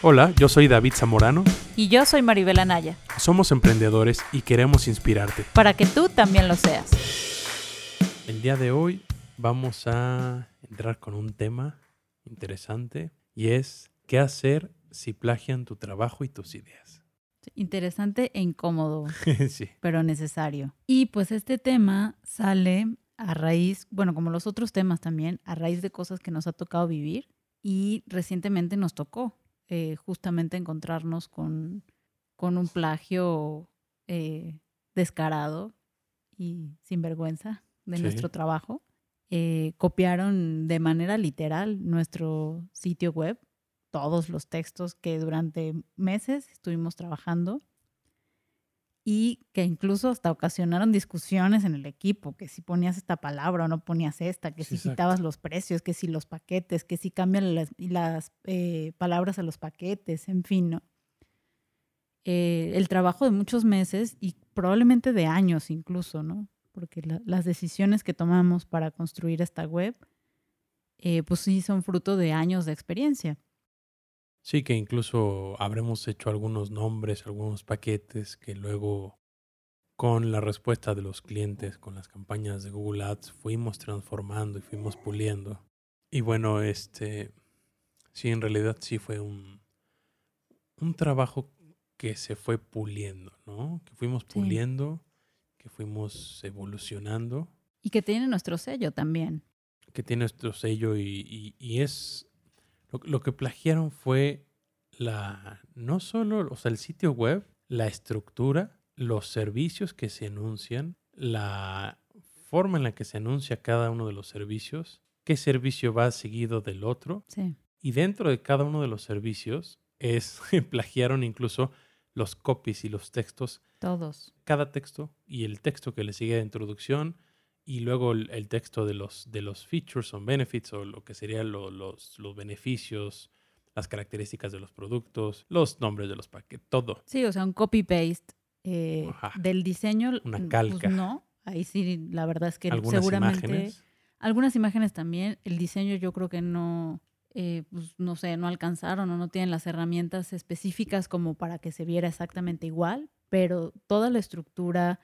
Hola, yo soy David Zamorano. Y yo soy Maribel Anaya. Somos emprendedores y queremos inspirarte. Para que tú también lo seas. El día de hoy vamos a entrar con un tema interesante y es qué hacer si plagian tu trabajo y tus ideas. Interesante e incómodo, sí. pero necesario. Y pues este tema sale a raíz, bueno, como los otros temas también, a raíz de cosas que nos ha tocado vivir y recientemente nos tocó eh, justamente encontrarnos con, con un plagio eh, descarado y sin vergüenza de Sí. nuestro trabajo. Eh, copiaron de manera literal nuestro sitio web, todos los textos que durante meses estuvimos trabajando y que incluso hasta ocasionaron discusiones en el equipo, que si ponías esta palabra o no ponías esta, que Sí, si exacto. quitabas los precios, que si los paquetes, que si cambian las, las eh, palabras a los paquetes, en fin, ¿no? Eh, el trabajo de muchos meses y probablemente de años incluso, ¿no? Porque la- las decisiones que tomamos para construir esta web, eh, pues sí son fruto de años de experiencia. Sí, que incluso habremos hecho algunos nombres, algunos paquetes que luego con la respuesta de los clientes, con las campañas de Google Ads, fuimos transformando y fuimos puliendo. Y bueno, este, sí, en realidad sí fue un, un trabajo que se fue puliendo, ¿no? Que fuimos Sí. puliendo, que fuimos evolucionando, Y que tiene nuestro sello también. que tiene nuestro sello y, y- y es lo, lo que plagiaron fue la no solo o sea el sitio web la estructura los servicios que se anuncian la forma en la que se anuncia cada uno de los servicios qué servicio va seguido del otro Sí. y dentro de cada uno de los servicios es plagiaron incluso los copies y los textos Todos. cada texto y el texto que le sigue de introducción y luego el, el texto de los, de los features o benefits o lo que serían lo- los, los beneficios, las características de los productos, los nombres de los paquetes, todo. Sí, o sea, un copy-paste eh, del diseño. Una pues calca. no, ahí sí, la verdad es que Algunas seguramente. imágenes. Algunas imágenes también. El diseño yo creo que no, eh, pues, no sé, no alcanzaron o no tienen las herramientas específicas como para que se viera exactamente igual, pero toda la estructura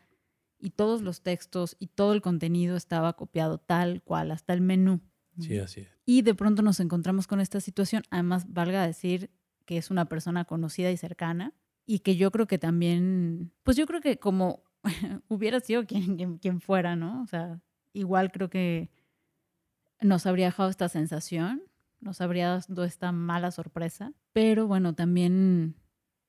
y todos los textos y todo el contenido estaba copiado tal cual, hasta el menú. Sí, así es. Y de pronto nos encontramos con esta situación. Además, valga decir que es una persona conocida y cercana y que yo creo que también, pues yo creo que como hubiera sido quien, quien, quien fuera, ¿no? O sea, igual creo que nos habría dejado esta sensación, nos habría dado esta mala sorpresa, pero bueno, también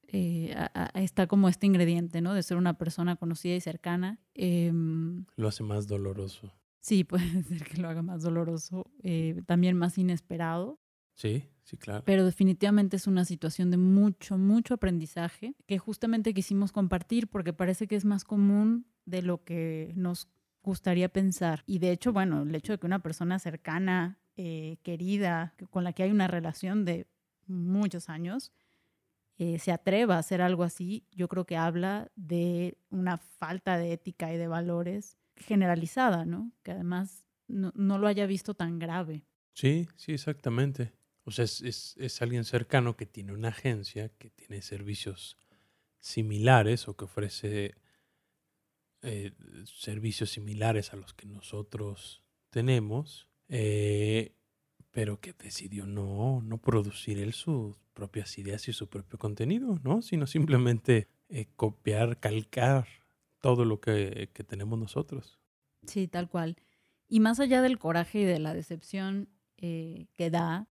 eh, a- a- está como este ingrediente, ¿no? De ser una persona conocida y cercana. Em, Lo hace más doloroso. Sí, puede ser que lo haga más doloroso, eh, también más inesperado, Sí, sí, claro. pero definitivamente es una situación de mucho, mucho aprendizaje que justamente quisimos compartir porque parece que es más común de lo que nos gustaría pensar. Y de hecho, bueno, el hecho de que una persona cercana, eh, querida, que- con la que hay una relación de muchos años, eh, se atreva a hacer algo así, yo creo que habla de una falta de ética y de valores generalizada, ¿no? Que además no, no lo haya visto tan grave. Sí, sí, exactamente. O sea, es, es, es alguien cercano que tiene una agencia, que tiene servicios similares o que ofrece eh, servicios similares a los que nosotros tenemos, eh, pero que decidió no, no producir él sus propias ideas y su propio contenido, ¿no? Sino simplemente eh, copiar, calcar todo lo que, que tenemos nosotros. Sí, tal cual. Y más allá del coraje y de la decepción eh, que da,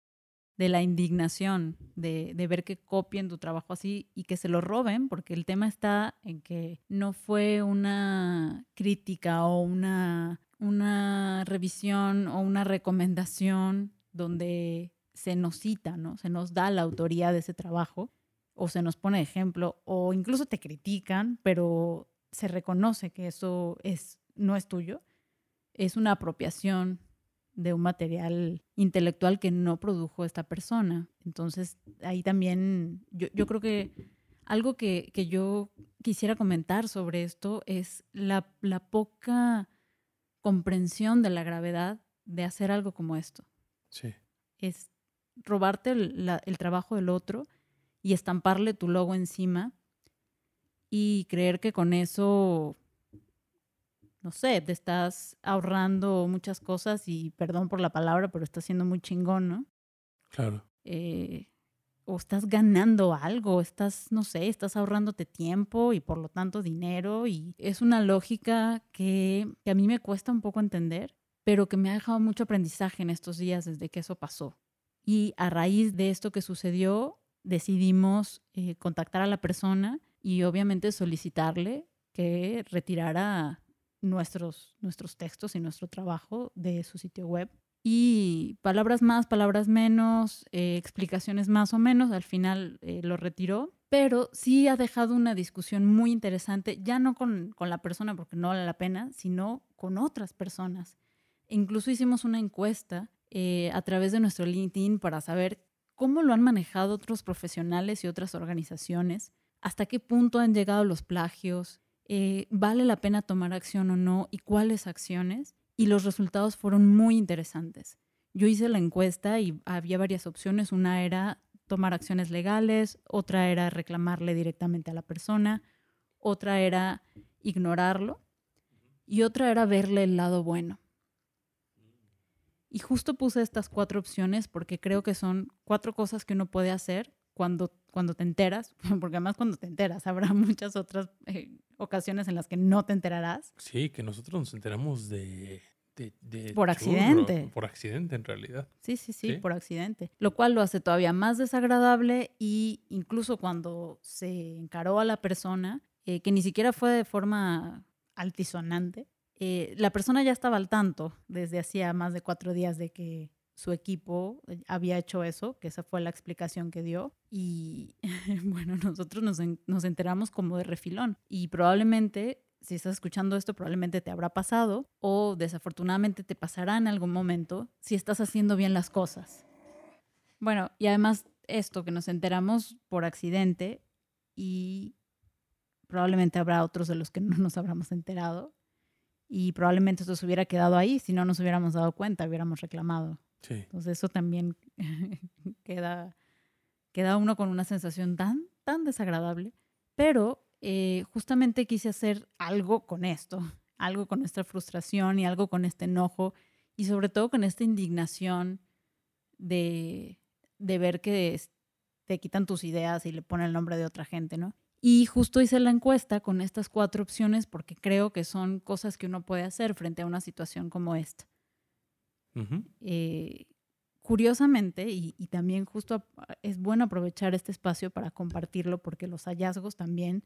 de la indignación de, de ver que copien tu trabajo así y que se lo roben, porque el tema está en que no fue una crítica o una, una revisión o una recomendación donde se nos cita, ¿no? Se nos da la autoría de ese trabajo o se nos pone ejemplo o incluso te critican, pero se reconoce que eso es, no es tuyo. Es una apropiación de un material intelectual que no produjo esta persona. Entonces, ahí también, yo, yo creo que algo que, que yo quisiera comentar sobre esto es la, la poca comprensión de la gravedad de hacer algo como esto. Sí. Es robarte el, la- el trabajo del otro y estamparle tu logo encima y creer que con eso, no sé, te estás ahorrando muchas cosas y perdón por la palabra, pero estás siendo muy chingón, ¿no? Claro. Eh, o estás ganando algo, estás, no sé, estás ahorrándote tiempo y por lo tanto dinero y es una lógica que, que a mí me cuesta un poco entender, pero que me ha dejado mucho aprendizaje en estos días desde que eso pasó. Y a raíz de esto que sucedió, decidimos eh, contactar a la persona y obviamente solicitarle que retirara nuestros, nuestros textos y nuestro trabajo de su sitio web. Y palabras más, palabras menos, eh, explicaciones más o menos, al final eh, lo retiró, pero sí ha dejado una discusión muy interesante, ya no con, con la persona porque no vale la pena, sino con otras personas. Incluso hicimos una encuesta a través de nuestro LinkedIn para saber cómo lo han manejado otros profesionales y otras organizaciones, hasta qué punto han llegado los plagios, eh, vale la pena tomar acción o no y cuáles acciones. Y los resultados fueron muy interesantes. Yo hice la encuesta y había varias opciones. Una era tomar acciones legales, otra era reclamarle directamente a la persona, otra era ignorarlo y otra era verle el lado bueno. Y justo puse estas cuatro opciones porque creo que son cuatro cosas que uno puede hacer cuando, cuando te enteras, porque además cuando te enteras habrá muchas otras eh, ocasiones en las que no te enterarás. Sí, que nosotros nos enteramos de... por accidente. Por accidente en realidad. Sí, sí, sí, por accidente. Lo cual lo hace todavía más desagradable y incluso cuando se encaró a la persona, eh, que ni siquiera fue de forma altisonante, eh, la persona ya estaba al tanto desde hacía más de cuatro días de que su equipo eh, había hecho eso, que esa fue la explicación que dio. Y bueno, nosotros nos, nos enteramos como de refilón. Y probablemente, si estás escuchando esto, probablemente te habrá pasado o desafortunadamente te pasará en algún momento si estás haciendo bien las cosas. Bueno, y además esto que nos enteramos por accidente y probablemente habrá otros de los que no nos habremos enterado y probablemente esto se hubiera quedado ahí si no nos hubiéramos dado cuenta, hubiéramos reclamado. Entonces eso también queda, queda uno con una sensación tan, tan desagradable. Pero eh, justamente quise hacer algo con esto, algo con esta frustración y algo con este enojo y sobre todo con esta indignación de, de ver que te quitan tus ideas y le ponen el nombre de otra gente, ¿no? Y justo hice la encuesta con estas cuatro opciones porque creo que son cosas que uno puede hacer frente a una situación como esta. Eh, curiosamente, y, también justo es bueno aprovechar este espacio para compartirlo porque los hallazgos también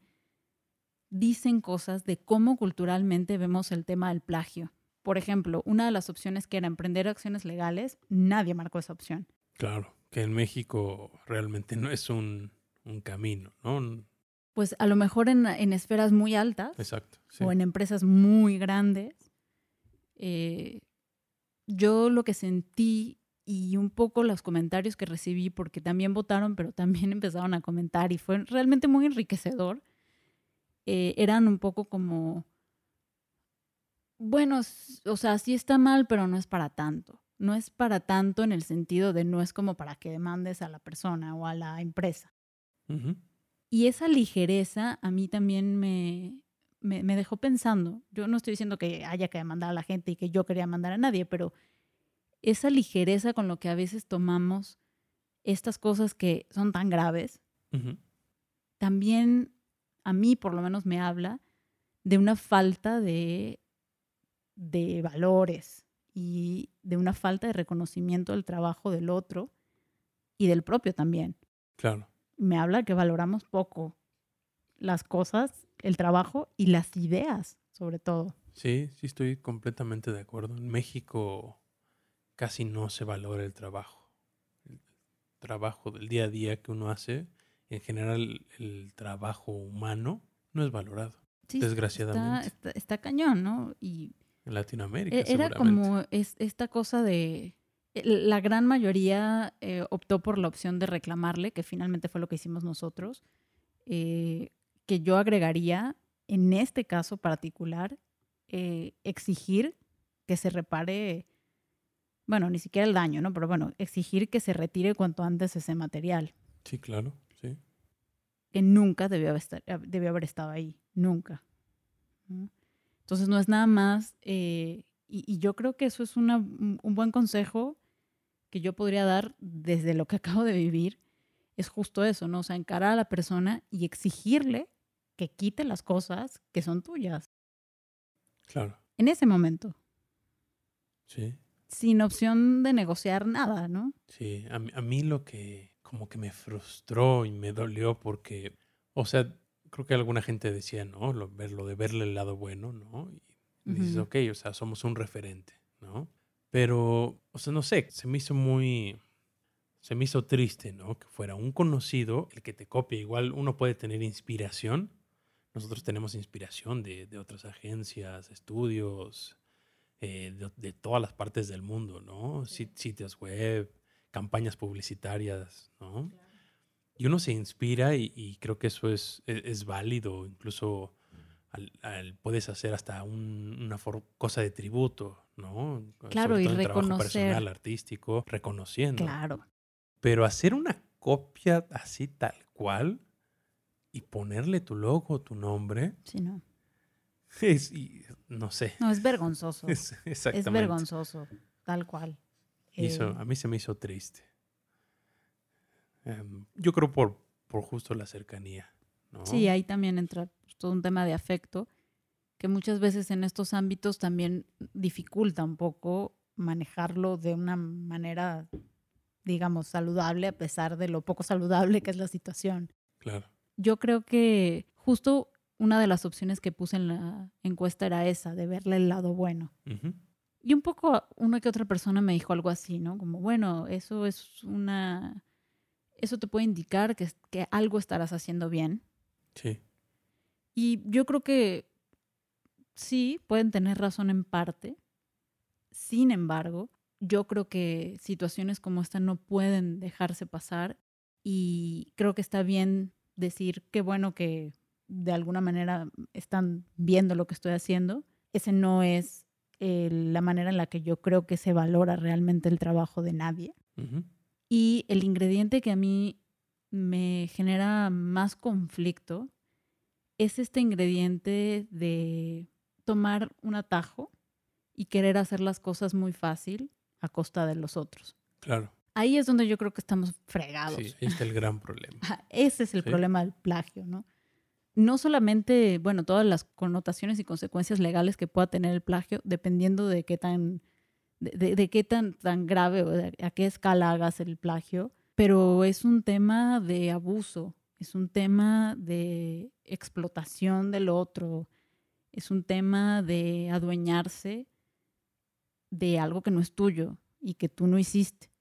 dicen cosas de cómo culturalmente vemos el tema del plagio. Por ejemplo, una de las opciones que era emprender acciones legales, nadie marcó esa opción. Claro, que en México realmente no es un, un camino, ¿no? Pues a lo mejor en, esferas muy altas o en empresas muy grandes, eh, yo lo que sentí y un poco los comentarios que recibí, porque también votaron, pero también empezaron a comentar y fue realmente muy enriquecedor, eh, eran un poco como, bueno, o sea, sí está mal, pero no es para tanto. No es para tanto en el sentido de no es como para que demandes a la persona o a la empresa. Y esa ligereza a mí también me, me, dejó pensando. Yo no estoy diciendo que haya que demandar a la gente y que yo quería mandar a nadie, pero esa ligereza con lo que a veces tomamos estas cosas que son tan graves, también a mí por lo menos me habla de una falta de, de valores y de una falta de reconocimiento del trabajo del otro y del propio también. Claro me habla que valoramos poco las cosas, el trabajo y las ideas, sobre todo. Sí, sí, estoy completamente de acuerdo. En México casi no se valora el trabajo. El trabajo del día a día que uno hace, en general el trabajo humano, no es valorado. desgraciadamente. Está, cañón, ¿no? Y en Latinoamérica. E-, era como esta cosa de la gran mayoría eh, optó por la opción de reclamarle, que finalmente fue lo que hicimos nosotros, eh, que yo agregaría, en este caso particular, exigir que se repare, bueno, ni siquiera el daño, ¿no? Pero bueno, exigir que se retire cuanto antes ese material. Sí, claro, sí. que nunca debió haber, estar- debió haber estado ahí, nunca. Entonces no es nada más, eh, y, y yo creo que eso es una- un buen consejo que yo podría dar desde lo que acabo de vivir, es justo eso, ¿no? O sea, encarar a la persona y exigirle que quite las cosas que son tuyas Claro, en ese momento, sí. sin opción de negociar nada, ¿no? Sí, a, mí- a mí lo que como que me frustró y me dolió porque, o sea, creo que alguna gente decía, ¿no? Lo, ver, lo de verle el lado bueno, ¿no? Y dices, Ujú. ok, o sea, somos un referente, ¿no? Pero, o sea, no sé, se me hizo muy, se me hizo triste, ¿no? Que fuera un conocido el que te copia. Igual uno puede tener inspiración. Nosotros tenemos inspiración de, de otras agencias, estudios, eh, de, de todas las partes del mundo, ¿no? Sit- Sitios web, campañas publicitarias, ¿no? Y uno se inspira y, y creo que eso es, es, es válido, incluso al- al- puedes hacer hasta un- una for- cosa de tributo, ¿no? Claro, Sobre y en trabajo reconocer. personal, artístico, reconociendo. Claro. Pero hacer una copia así tal cual y ponerle tu logo, tu nombre, Sí, no. es, y- no sé. No, es vergonzoso. Es, es exactamente. vergonzoso, tal cual. Eh, a mí se me hizo triste. Em, yo creo por, por justo la cercanía. ¿No? Sí, ahí también entra pues, todo un tema de afecto, que muchas veces en estos ámbitos también dificulta un poco manejarlo de una manera, digamos, saludable, a pesar de lo poco saludable que es la situación. Claro. Yo creo que justo una de las opciones que puse en la encuesta era esa, de verle el lado bueno. Y un poco una que otra persona me dijo algo así, ¿no? Como, bueno, eso es una... Eso te puede indicar que, que algo estarás haciendo bien. Sí. Y yo creo que sí, pueden tener razón en parte. Sin embargo, yo creo que situaciones como esta no pueden dejarse pasar y creo que está bien decir qué bueno que de alguna manera están viendo lo que estoy haciendo. Ese no es eh, la manera en la que yo creo que se valora realmente el trabajo de nadie. Y el ingrediente que a mí me genera más conflicto es este ingrediente de tomar un atajo y querer hacer las cosas muy fácil a costa de los otros. Claro. Ahí es donde yo creo que estamos fregados. Sí, ahí está el gran problema. Ese es el Sí. problema del plagio, ¿no? No solamente, bueno, todas las connotaciones y consecuencias legales que pueda tener el plagio, dependiendo de qué tan, de, de- de qué tan, tan grave o de a qué escala hagas el plagio, pero es un tema de abuso, es un tema de explotación del otro, es un tema de adueñarse de algo que no es tuyo y que tú no hiciste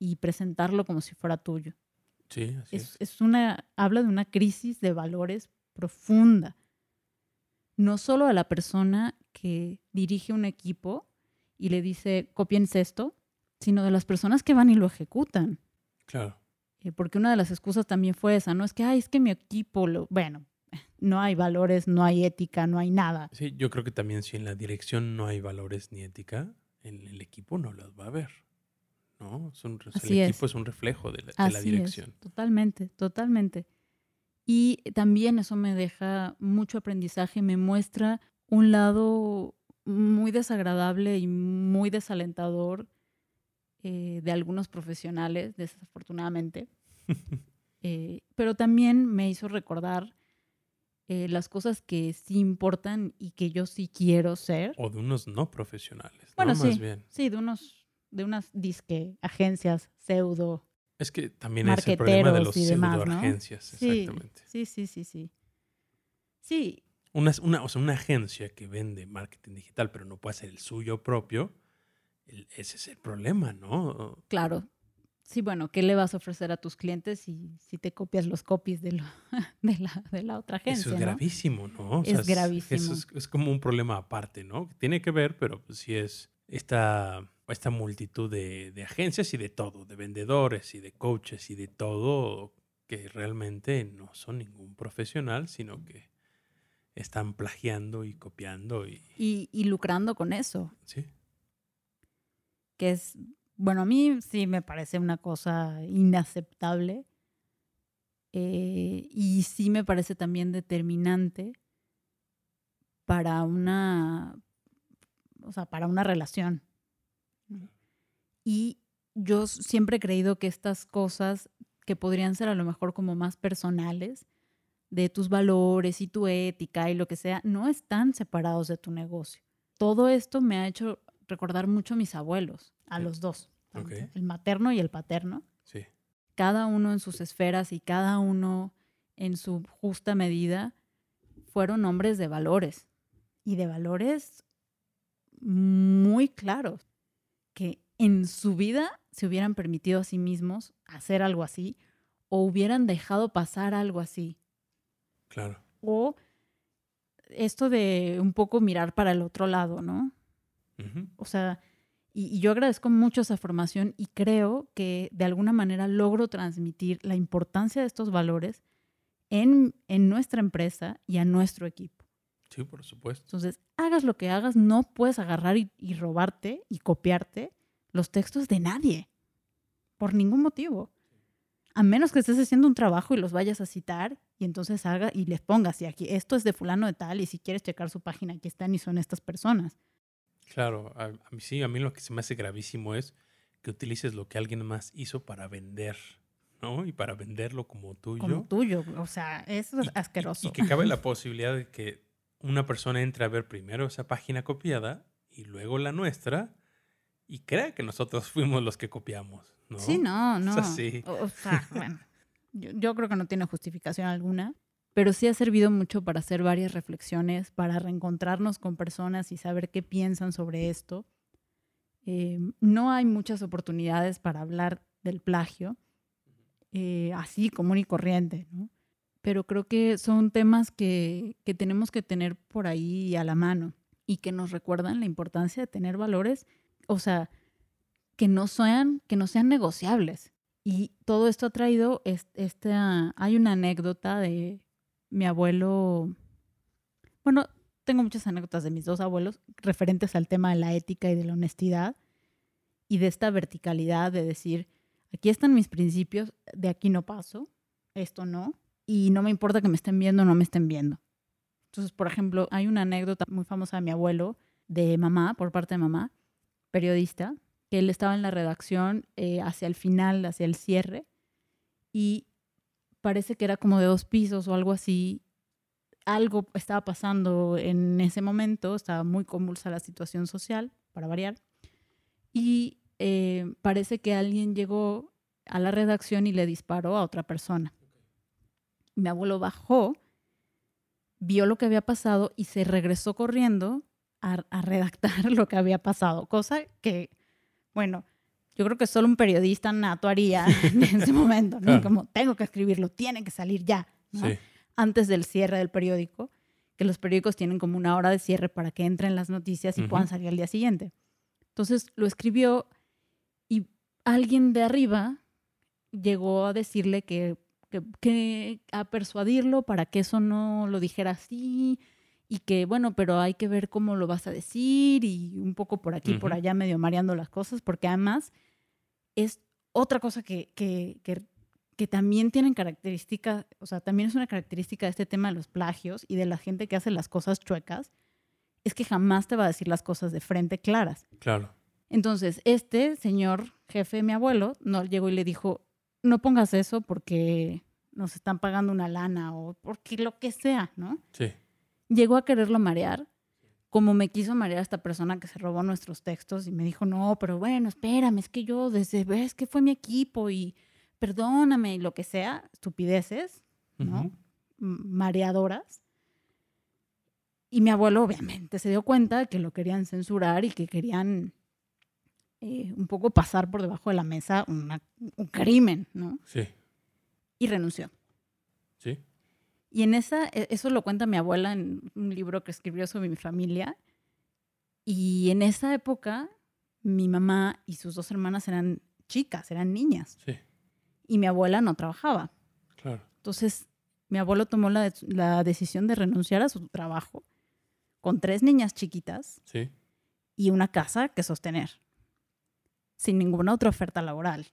y presentarlo como si fuera tuyo. Sí, así Es, es. es una, habla de una crisis de valores profunda. No solo a la persona que dirige un equipo y le dice, copiense esto, sino de las personas que van y lo ejecutan. Claro. Eh, porque una de las excusas también fue esa, ¿no? Es que, ay, es que mi equipo, lo... bueno, no hay valores, no hay ética, no hay nada. Sí, yo creo que también si en la dirección no hay valores ni ética, en el equipo no los va a ver. ¿No? Es un, el equipo es un reflejo de la, de es, dirección. totalmente, totalmente. Y también eso me deja mucho aprendizaje, me muestra un lado muy desagradable y muy desalentador eh, de algunos profesionales, desafortunadamente. Eh, pero también me hizo recordar eh, las cosas que sí importan y que yo sí quiero ser. O de unos no profesionales. Bueno, ¿no? Más sí. bien. Sí, de unos de unas disque agencias pseudo Es que también es el problema de los y demás, ¿no? Sí, exactamente. sí, sí, sí, sí. Sí, Una, una, o sea, una agencia que vende marketing digital, pero no puede hacer el suyo propio, ese es el problema, ¿no? claro. Sí, bueno, ¿qué le vas a ofrecer a tus clientes si, si te copias los copies de, lo- de, la, de la otra agencia? Eso es ¿no? gravísimo, ¿no? O Es gravísimo. Eso es, es como un problema aparte, ¿no? Tiene que ver, pero pues sí es esta, esta multitud de, de agencias y de todo, de vendedores y de coaches y de todo, que realmente no son ningún profesional, sino que están plagiando y copiando y... Y, y lucrando con eso, Sí, que es, bueno, a mí sí me parece una cosa inaceptable Eh, y sí me parece también determinante para una, o sea, para una relación. Y yo siempre he creído que estas cosas que podrían ser a lo mejor como más personales, de tus valores y tu ética y lo que sea, no están separados de tu negocio. Todo esto me ha hecho recordar mucho a mis abuelos, a los dos, el materno y el paterno. Sí. Cada uno en sus esferas y cada uno en su justa medida fueron hombres de valores y de valores muy claros que en su vida se hubieran permitido a sí mismos hacer algo así o hubieran dejado pasar algo así. Claro. O esto de un poco mirar para el otro lado, ¿no? O sea, y, yo agradezco mucho esa formación y creo que de alguna manera logro transmitir la importancia de estos valores en, en nuestra empresa y a nuestro equipo. Sí, por supuesto. Entonces, hagas lo que hagas, no puedes agarrar y, y robarte y copiarte los textos de nadie, por ningún motivo. A menos que estés haciendo un trabajo y los vayas a citar y entonces haga y les pongas, y aquí esto es de fulano de tal, y si quieres checar su página, aquí están y son estas personas. Claro, a, mí sí, a mí lo que se me hace gravísimo es que utilices lo que alguien más hizo para vender, ¿no? Y para venderlo como tuyo. Como tuyo, o sea, eso es asqueroso. Y, que cabe la posibilidad de que una persona entre a ver primero esa página copiada y luego la nuestra y crea que nosotros fuimos los que copiamos, ¿no? Sí, no, no. O sea, bueno, yo, creo que no tiene justificación alguna, pero sí ha servido mucho para hacer varias reflexiones, para reencontrarnos con personas y saber qué piensan sobre esto. Eh, no hay muchas oportunidades para hablar del plagio, eh, así común y corriente, ¿no? Pero creo que son temas que, que tenemos que tener por ahí a la mano y que nos recuerdan la importancia de tener valores o sea, que no sean, que no sean negociables. Y todo esto ha traído, este, hay una anécdota de mi abuelo, bueno, tengo muchas anécdotas de mis dos abuelos referentes al tema de la ética y de la honestidad y de esta verticalidad de decir, aquí están mis principios, de aquí no paso, esto no, y no me importa que me estén viendo o no me estén viendo. Entonces, por ejemplo, hay una anécdota muy famosa de mi abuelo, de mamá, por parte de mamá, periodista, que él estaba en la redacción eh, hacia el final, hacia el cierre, y parece que era como de dos pisos o algo así. Algo estaba pasando en ese momento, estaba muy convulsa la situación social, para variar, y eh, parece que alguien llegó a la redacción y le disparó a otra persona. Mi abuelo bajó, vio lo que había pasado y se regresó corriendo a, redactar lo que había pasado, cosa que, bueno, yo creo que solo un periodista nato haría en ese momento, ¿no? Como tengo que escribirlo, tiene que salir ya, Antes del cierre del periódico, que los periódicos tienen como una hora de cierre para que entren las noticias y puedan salir al día siguiente. Entonces lo escribió y alguien de arriba llegó a decirle que, que, que, a persuadirlo para que eso no lo dijera así, y que, bueno, pero hay que ver cómo lo vas a decir y un poco por aquí, por allá, medio mareando las cosas, porque además es otra cosa que, que, que, que, también tienen características, o sea, también es una característica de este tema de los plagios y de la gente que hace las cosas chuecas, es que jamás te va a decir las cosas de frente claras. Claro. Entonces, este señor jefe, mi abuelo, no llegó y le dijo, no pongas eso porque nos están pagando una lana o porque lo que sea, ¿no? Sí llegó a quererlo marear, como me quiso marear esta persona que se robó nuestros textos y me dijo, no, pero bueno, espérame, es que yo desde, ves que fue mi equipo y perdóname y lo que sea, estupideces, ¿no? Mareadoras. Y mi abuelo obviamente se dio cuenta de que lo querían censurar y que querían eh, un poco pasar por debajo de la mesa un crimen, ¿no? Sí. Y renunció. Y en esa, e, eso lo cuenta mi abuela en un libro que escribió sobre mi familia. Y en esa época, mi mamá y sus dos hermanas eran chicas, eran niñas. Sí. Y mi abuela no trabajaba. Claro. Entonces, mi abuelo tomó la, la decisión de renunciar a su trabajo con tres niñas chiquitas sí. y una casa que sostener, sin ninguna otra oferta laboral.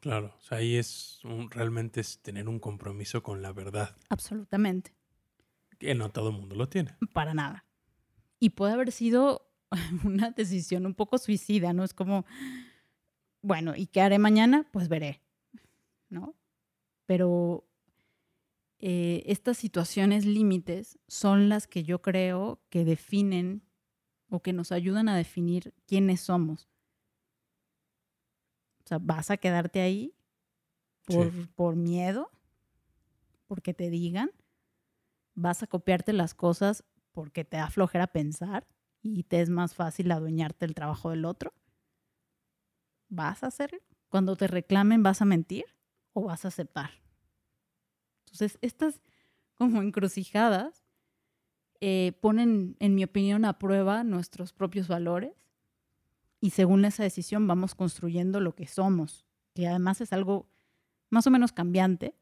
Claro, o sea, ahí es un- realmente es tener un compromiso con la verdad, Absolutamente. que no todo el mundo lo tiene. Para nada. Y puede haber sido una decisión un poco suicida, ¿no? Es como, bueno, ¿y qué haré mañana? Pues veré, ¿no? Pero eh, estas situaciones límites son las que yo creo que definen o que nos ayudan a definir quiénes somos. O sea, vas a quedarte ahí por, Sí. por miedo, porque te digan, vas a copiarte las cosas porque te da flojera pensar y te es más fácil adueñarte del trabajo del otro. ¿Vas a hacerlo? Cuando te reclamen, ¿vas a mentir o vas a aceptar? Entonces, estas como encrucijadas eh, ponen, en mi opinión, a prueba nuestros propios valores y según esa decisión vamos construyendo lo que somos, que además es algo más o menos cambiante,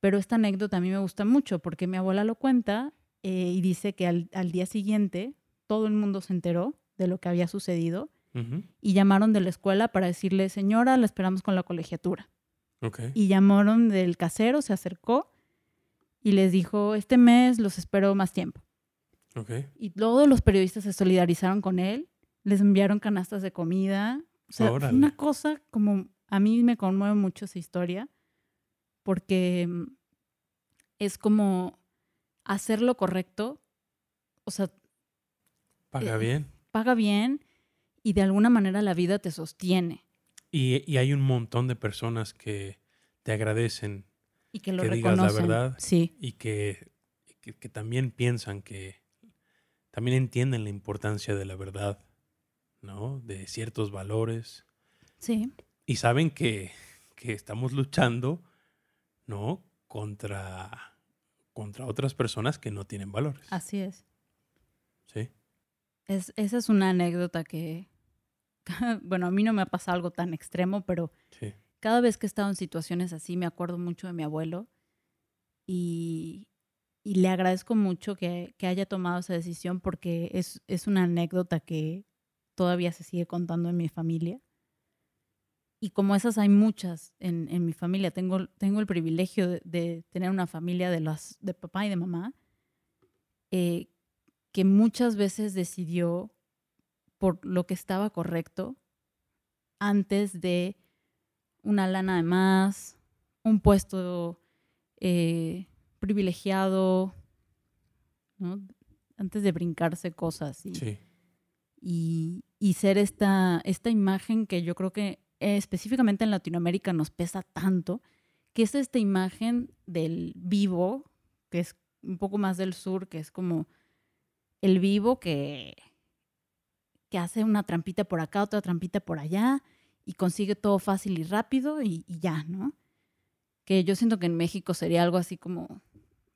pero esta anécdota a mí me gusta mucho porque mi abuela lo cuenta eh, y dice que al, al día siguiente todo el mundo se enteró de lo que había sucedido y llamaron de la escuela para decirle, señora, la esperamos con la colegiatura. Y llamaron del casero, se acercó y les dijo, este mes los espero más tiempo. Y todos los periodistas se solidarizaron con él, les enviaron canastas de comida. O sea, Órale. una cosa como, a mí me conmueve mucho esa historia, porque mm, es como hacer lo correcto, o sea, Paga Eh, bien. paga bien y de alguna manera la vida te sostiene Y, y hay un montón de personas que te agradecen y que lo Que digas la reconocen. verdad. Sí, y que, que, que también piensan que, también entienden la importancia de la verdad, ¿no? De ciertos valores. sí, Y saben que, que estamos luchando, ¿no? Contra, contra otras personas que no tienen valores. así es. ¿Sí? es. Esa es una anécdota que, bueno, a mí no me ha pasado algo tan extremo, pero Sí. cada vez que he estado en situaciones así me acuerdo mucho de mi abuelo y, y le agradezco mucho que, que haya tomado esa decisión porque es, es una anécdota que todavía se sigue contando en mi familia. Y como esas hay muchas en, en mi familia, tengo, tengo el privilegio de, de tener una familia de, las, de papá y de mamá eh, que muchas veces decidió por lo que estaba correcto antes de una lana de más, un puesto eh, privilegiado, ¿no? antes de brincarse cosas y, Sí. y, y ser esta, esta imagen que yo creo que eh, específicamente en Latinoamérica nos pesa tanto, que es esta imagen del vivo, que es un poco más del sur, que es como el vivo que, que hace una trampita por acá, otra trampita por allá, y consigue todo fácil y rápido y, y ya, ¿no? Que yo siento que en México sería algo así como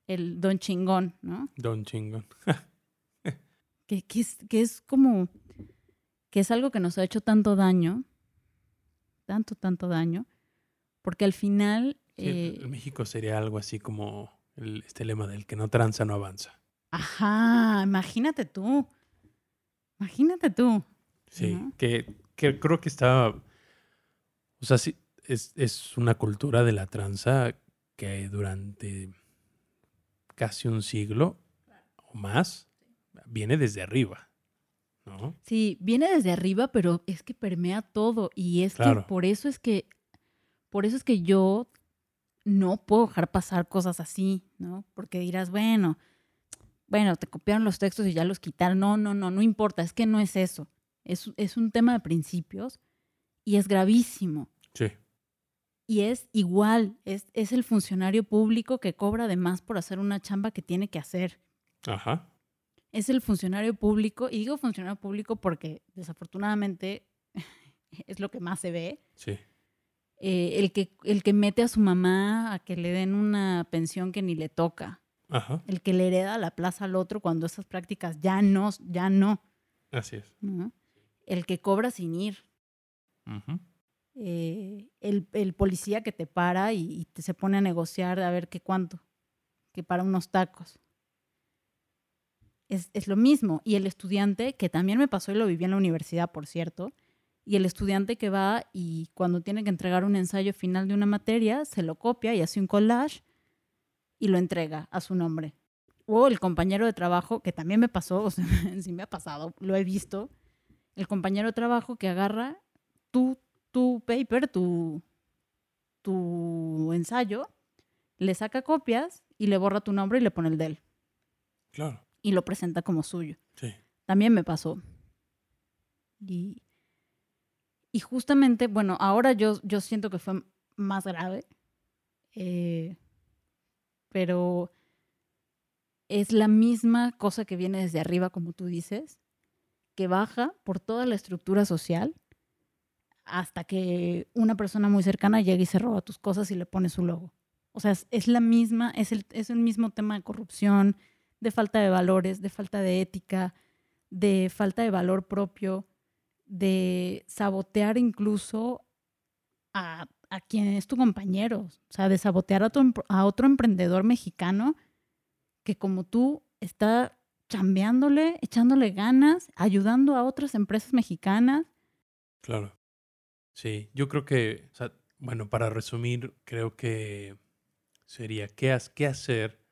el don chingón, ¿no? Don chingón. que, que es, que es como, que es algo que nos ha hecho tanto daño, tanto, tanto daño, porque al final, Sí, eh, en México sería algo así como el- este lema del que no tranza no avanza. ajá, imagínate tú, imagínate tú. Sí, que, que creo que está, o sea, sí, es, es una cultura de la tranza que durante casi un siglo o más viene desde arriba, ¿no? Sí, viene desde arriba, pero es que permea todo y es Claro. que por eso es que, por eso es que yo no puedo dejar pasar cosas así, ¿no? Porque dirás, bueno, bueno, te copiaron los textos y ya los quitaron. No, no, no, no importa, es que no es eso. Es, es un tema de principios y es gravísimo. Sí, Y es igual, es, es el funcionario público que cobra de más por hacer una chamba que tiene que hacer. ajá, Es el funcionario público, y digo funcionario público porque desafortunadamente es lo que más se ve, sí, eh, el, que, el que mete a su mamá a que le den una pensión que ni le toca, ajá, el que le hereda la plaza al otro cuando esas prácticas ya no, ya no, así es. ¿no? el que cobra sin ir, Ujú. eh, el, el policía que te para y, y te se pone a negociar a ver qué cuánto, que para unos tacos. Es, es lo mismo. Y el estudiante, que también me pasó y lo viví en la universidad, por cierto, y el estudiante que va y cuando tiene que entregar un ensayo final de una materia, se lo copia y hace un collage y lo entrega a su nombre. O el compañero de trabajo, que también me pasó, o sea, sí me ha pasado, lo he visto, el compañero de trabajo que agarra tu, tu paper, tu, tu ensayo, le saca copias y le borra tu nombre y le pone el de él. Claro. Y lo presenta como suyo. Sí. También me pasó. Y, y justamente, bueno, ahora yo, yo siento que fue más grave. eh, pero es la misma cosa que viene desde arriba, como tú dices, que baja por toda la estructura social hasta que una persona muy cercana llega y se roba tus cosas y le pone su logo. O sea, es, es la misma, es el, es el mismo tema de corrupción, de falta de valores, de falta de ética, de falta de valor propio, de sabotear incluso a, a quien es tu compañero, o sea, de sabotear a, tu a otro emprendedor mexicano que como tú está chambeándole, echándole ganas, ayudando a otras empresas mexicanas. Claro. Sí, yo creo que, bueno, para resumir, creo que sería qué, qué hacer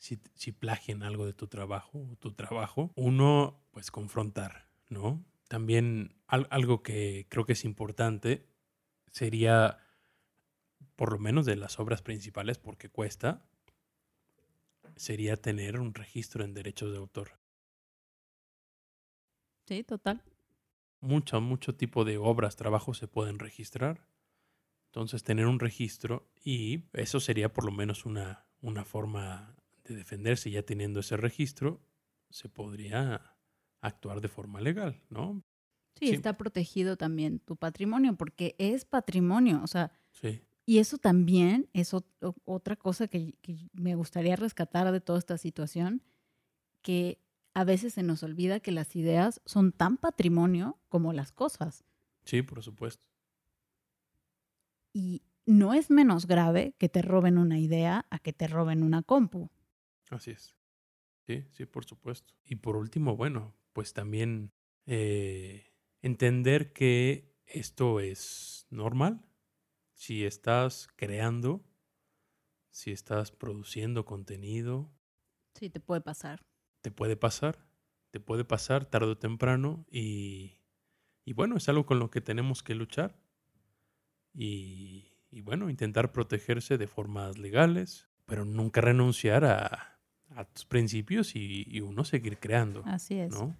si, si plagian algo de tu trabajo o tu trabajo. Uno, pues confrontar, ¿no? También al- algo que creo que es importante sería, por lo menos de las obras principales, porque cuesta, sería tener un registro en derechos de autor. Sí, total. mucho, mucho tipo de obras, trabajos se pueden registrar. Entonces, tener un registro y eso sería por lo menos una, una forma de defenderse. Ya teniendo ese registro, se podría actuar de forma legal, ¿no? Sí, Sí. está protegido también tu patrimonio, porque es patrimonio, o sea, Sí, y eso también es o- otra cosa que, que me gustaría rescatar de toda esta situación, que a veces se nos olvida que las ideas son tan patrimonio como las cosas. sí, por supuesto. Y no es menos grave que te roben una idea a que te roben una compu. Así es. Sí, sí, por supuesto. Y por último, bueno, pues también eh, entender que esto es normal. Si estás creando, si estás produciendo contenido, Sí, te puede pasar. te puede pasar, te puede pasar tarde o temprano y, y bueno, es algo con lo que tenemos que luchar y, y bueno, intentar protegerse de formas legales, pero nunca renunciar a, a tus principios y, y uno seguir creando, Así es. ¿no?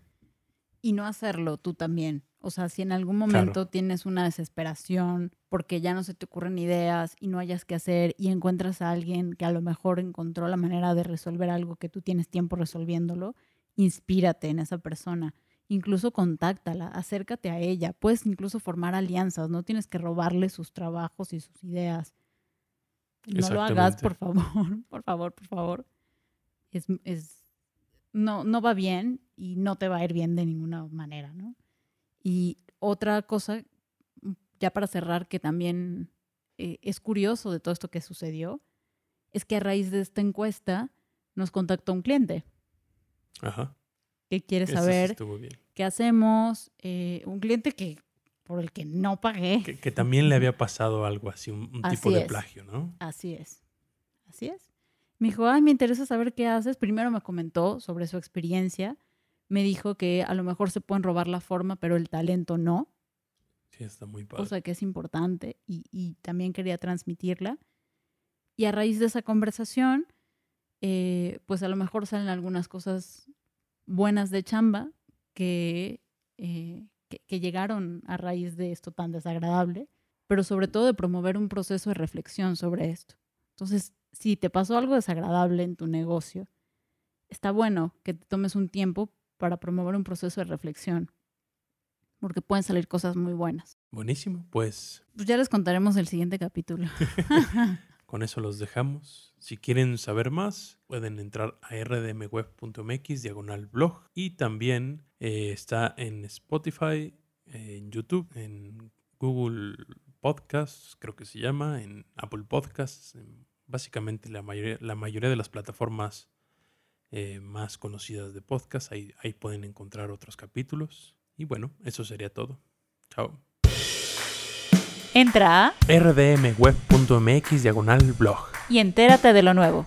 y no hacerlo tú también. O sea, si en algún Claro. momento tienes una desesperación porque ya no se te ocurren ideas y no hayas que hacer y encuentras a alguien que a lo mejor encontró la manera de resolver algo que tú tienes tiempo resolviéndolo, inspírate en esa persona. Incluso contáctala, acércate a ella. Puedes incluso formar alianzas, no tienes que robarle sus trabajos y sus ideas. No lo hagas, por favor, por favor, por favor. Es, es, no, no va bien y no te va a ir bien de ninguna manera, ¿no? Y otra cosa, ya para cerrar, que también eh, es curioso de todo esto que sucedió, es que a raíz de esta encuesta nos contactó un cliente Ajá. que quiere sí saber bien. qué hacemos. eh, un cliente que por el que no pagué. Que, que también le había pasado algo así, un, un tipo de es. plagio, ¿no? Así es. Así es. Me dijo, ay, me interesa saber qué haces. Primero me comentó sobre su experiencia. Me dijo que a lo mejor se pueden robar la forma, pero el talento no. Sí, está muy padre. cosa que es importante y, y también quería transmitirla. Y a raíz de esa conversación, eh, pues a lo mejor salen algunas cosas buenas de chamba que, eh, que, que llegaron a raíz de esto tan desagradable, pero sobre todo de promover un proceso de reflexión sobre esto. Entonces, si te pasó algo desagradable en tu negocio, está bueno que te tomes un tiempo para promover un proceso de reflexión, porque pueden salir cosas muy buenas. Buenísimo, pues Pues ya les contaremos el siguiente capítulo. Con eso los dejamos. Si quieren saber más, pueden entrar a rdmweb.mx, diagonal blog. Y también eh, está en Spotify, en YouTube, en Google Podcasts, creo que se llama, en Apple Podcasts, en básicamente la mayoría, la mayoría de las plataformas eh, más conocidas de podcast. Ahí, ahí pueden encontrar otros capítulos. Y bueno, eso sería todo. Chao. Entra a rdmweb.mx diagonal blog. y entérate de lo nuevo.